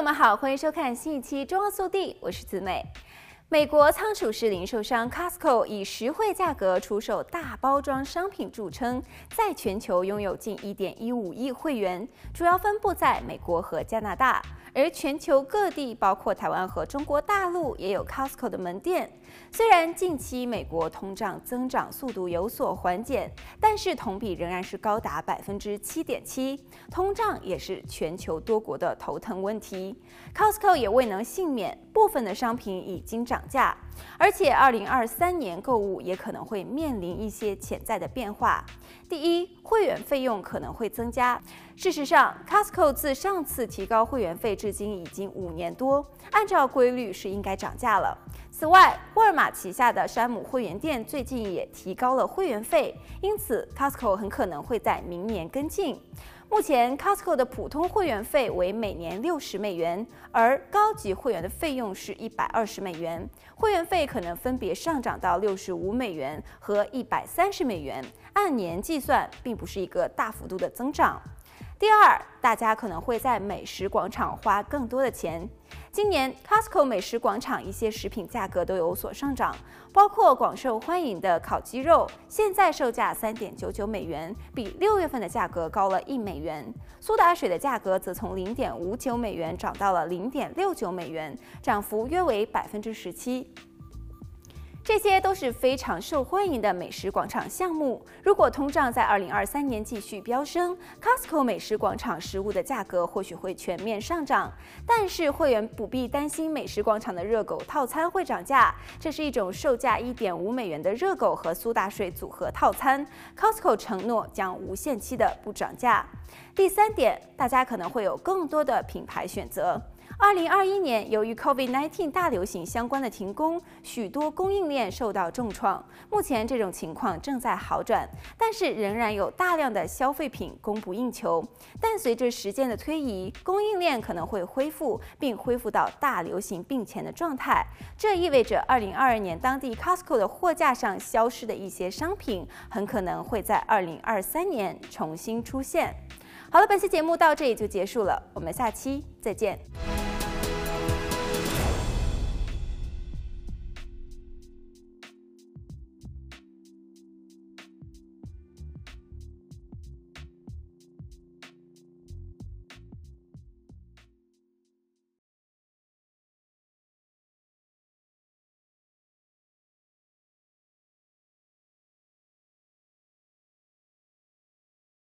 朋友们好，欢迎收看新一期《中澳速递》，我是子美。美国仓储式零售商 Costco 以实惠价格出售大包装商品著称，在全球拥有近1.15亿会员，主要分布在美国和加拿大。而全球各地，包括台湾和中国大陆，也有 Costco 的门店。虽然近期美国通胀增长速度有所缓减，但是同比仍然是高达百分之七点七。通胀也是全球多国的头疼问题。Costco 也未能幸免，部分的商品已经涨价，而且二零二三年购物也可能会面临一些潜在的变化。第一，会员费用可能会增加。事实上，Costco 自上次提高会员费至今已经五年多，按照规律是应该涨价了。此外，沃尔玛旗下的山姆会员店最近也提高了会员费，因此 Costco 很可能会在明年跟进。目前，Costco 的普通会员费为每年六十美元，而高级会员的费用是一百二十美元。会员费可能分别上涨到六十五美元和一百三十美元，按年计算，并不是一个大幅度的增长。第二，大家可能会在美食广场花更多的钱。今年 Costco 美食广场一些食品价格都有所上涨，包括广受欢迎的烤鸡肉，现在售价三点九九美元，比六月份的价格高了一美元。苏打水的价格则从零点五九美元涨到了零点六九美元，涨幅约为百分之十七。这些都是非常受欢迎的美食广场项目。如果通胀在二零二三年继续飙升，Costco 美食广场食物的价格或许会全面上涨。但是会员不必担心美食广场的热狗套餐会涨价。这是一种售价一点五美元的热狗和苏打水组合套餐。Costco 承诺将无限期的不涨价。第三点，大家可能会有更多的品牌选择。二零二一年，由于 COVID-19 大流行相关的停工，许多供应链受到重创。目前这种情况正在好转，但是仍然有大量的消费品供不应求。但随着时间的推移，供应链可能会恢复，并恢复到大流行病前的状态。这意味着，二零二二年当地 Costco 的货架上消失的一些商品，很可能会在二零二三年重新出现。好了，本期节目到这里就结束了，我们下期再见。